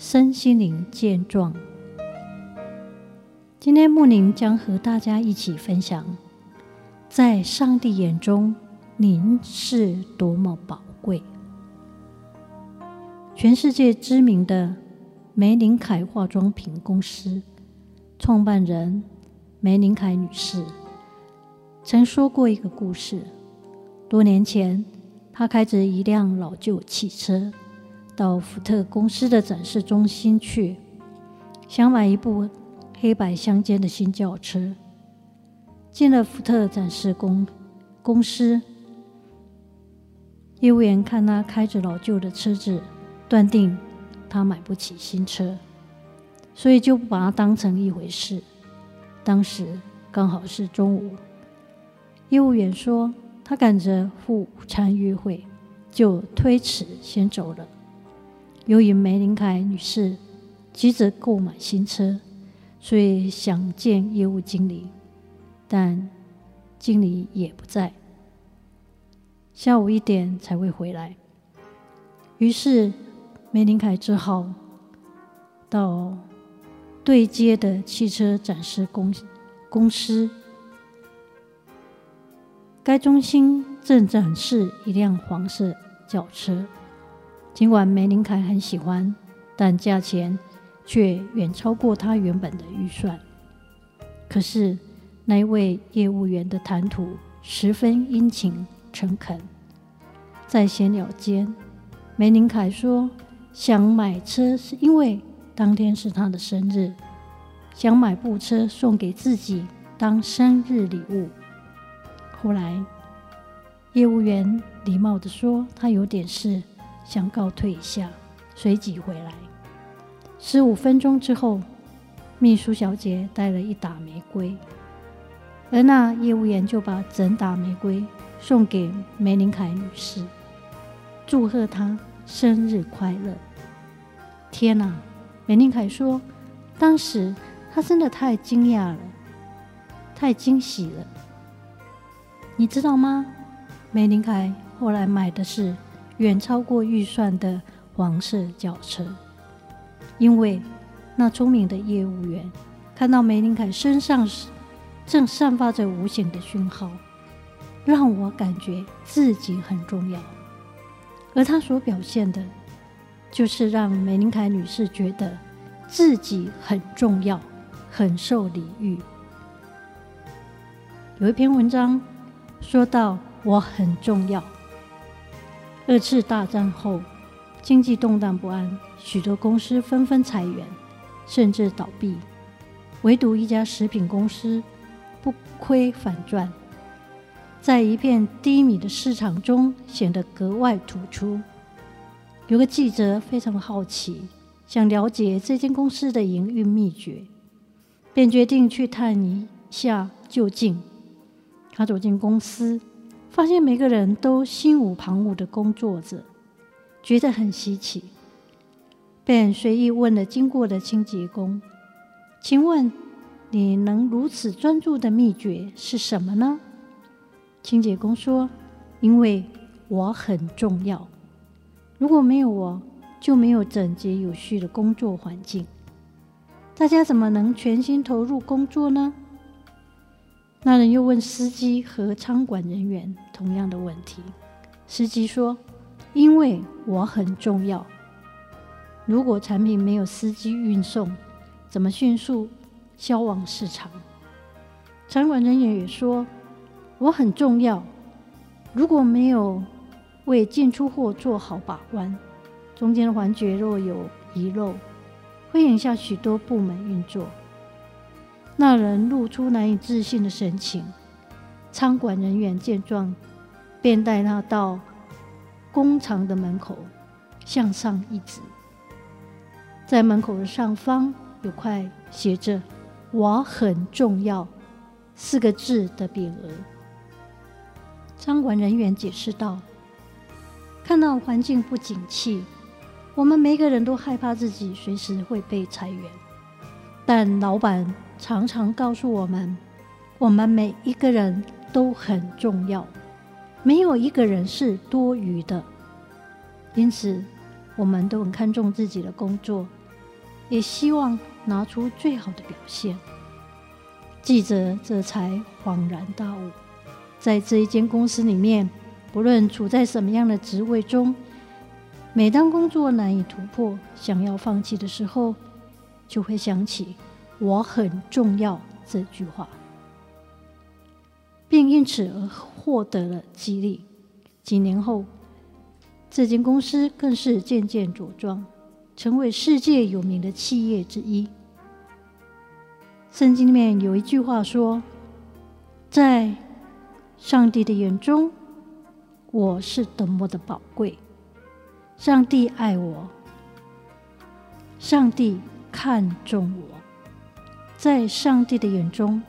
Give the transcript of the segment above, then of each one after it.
身心灵健壮。今天木林将和大家一起分享，在上帝眼中，您是多么宝贵。全世界知名的玫琳凯化妆品公司创办人玫琳凯女士曾说过一个故事：多年前，她开着一辆老旧汽车。到福特公司的展示中心去，想买一部黑白相间的新轿车。进了福特展示公公司，业务员看他开着老旧的车子，断定他买不起新车，所以就不把他当成一回事。当时刚好是中午，业务员说他赶着赴午餐约会，就推辞先走了。由于玫琳凯女士急着购买新车，所以想见业务经理，但经理也不在，下午一点才会回来。于是玫琳凯只好到对接的汽车展示公公司，该中心正展示一辆黄色轿车。尽管玫琳凯很喜欢，但价钱却远超过他原本的预算。可是那位业务员的谈吐十分殷勤诚恳。在闲聊间，玫琳凯说：“想买车是因为当天是他的生日，想买部车送给自己当生日礼物。”后来，业务员礼貌地说：“他有点事。”想告退一下，随即回来。十五分钟之后，秘书小姐带了一打玫瑰，而那业务员就把整打玫瑰送给玫琳凯女士，祝贺她生日快乐。天哪！玫琳凯说，当时她真的太惊讶了，太惊喜了。你知道吗？玫琳凯后来买的是。远超过预算的黄色轿车，因为那聪明的业务员看到玫琳凯身上正散发着无形的讯号，让我感觉自己很重要，而他所表现的，就是让玫琳凯女士觉得自己很重要，很受礼遇。有一篇文章说到：“我很重要。”二次大战后，经济动荡不安，许多公司纷纷裁员，甚至倒闭。唯独一家食品公司不亏反赚，在一片低迷的市场中显得格外突出。有个记者非常好奇，想了解这间公司的营运秘诀，便决定去探一下究竟。他走进公司。发现每个人都心无旁骛的工作着，觉得很稀奇，便随意问了经过的清洁工：“请问你能如此专注的秘诀是什么呢？”清洁工说：“因为我很重要，如果没有我，就没有整洁有序的工作环境，大家怎么能全心投入工作呢？”那人又问司机和仓管人员同样的问题。司机说：“因为我很重要，如果产品没有司机运送，怎么迅速销往市场？”仓管人员也说：“我很重要，如果没有为进出货做好把关，中间环节若有遗漏，会影响许多部门运作。”那人露出难以置信的神情，仓管人员见状，便带他到工厂的门口，向上一指。在门口的上方有块写着“我很重要”四个字的匾额。仓管人员解释道：“看到环境不景气，我们每个人都害怕自己随时会被裁员，但老板常常告诉我们，我们每一个人都很重要，没有一个人是多余的。因此，我们都很看重自己的工作。”也希望拿出最好的表现。记者这才恍然大悟，在这一间公司里面，不论处在什么样的职位中，每当工作难以突破，想要放弃的时候，就会想起“我很重要”这句话，并因此而获得了激励。几年后，这间公司更是渐渐茁壮。成为世界有名的企业之一。圣经里面有一句话说：“在上帝的眼中，我是多么的宝贵。上帝爱我，上帝看重我。在上帝的眼中，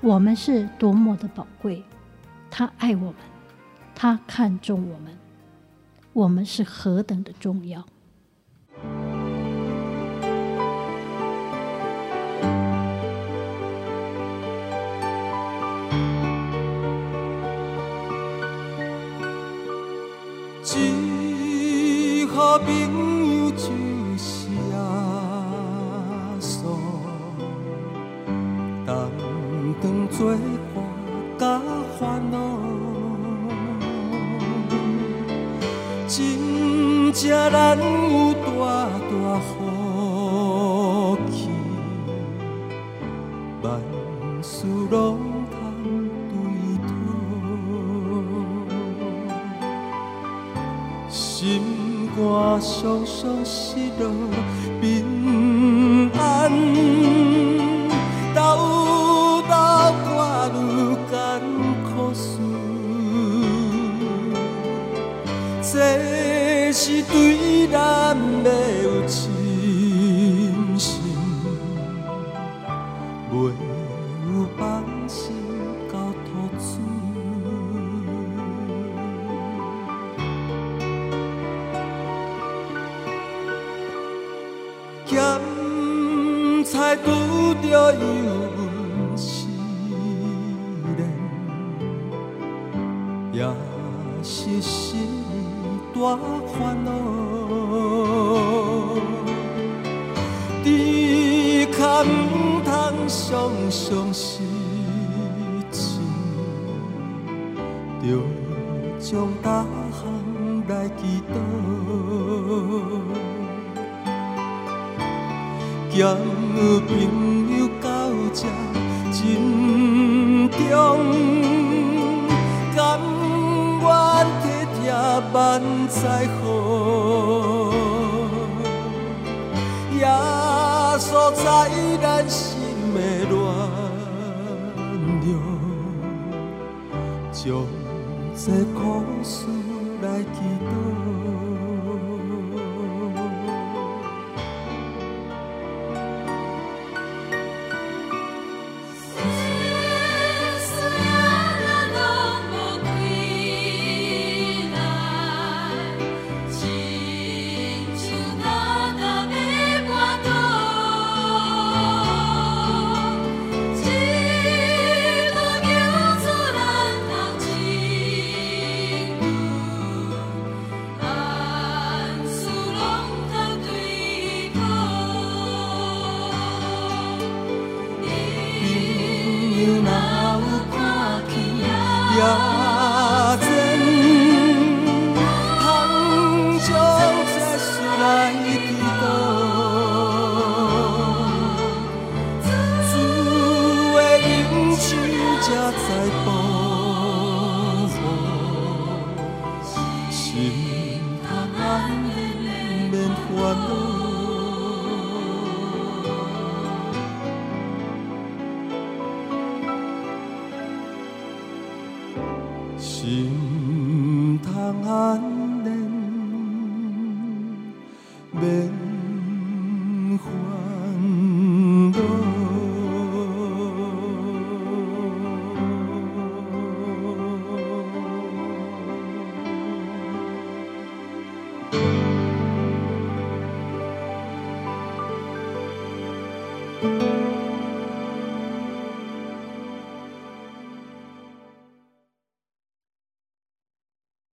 我们是多么的宝贵。他爱我们，他看重我们，我们是何等的重要。”当作伴甲烦恼，真正难有大大福气，万事拢。我常常失落，平思念，也是心大烦恼。只可毋通常常失志，着将大项来祈祷。交朋友这珍重，甘愿体贴万载好，耶稣在咱心的暖融，将这苦事来祈祷。心。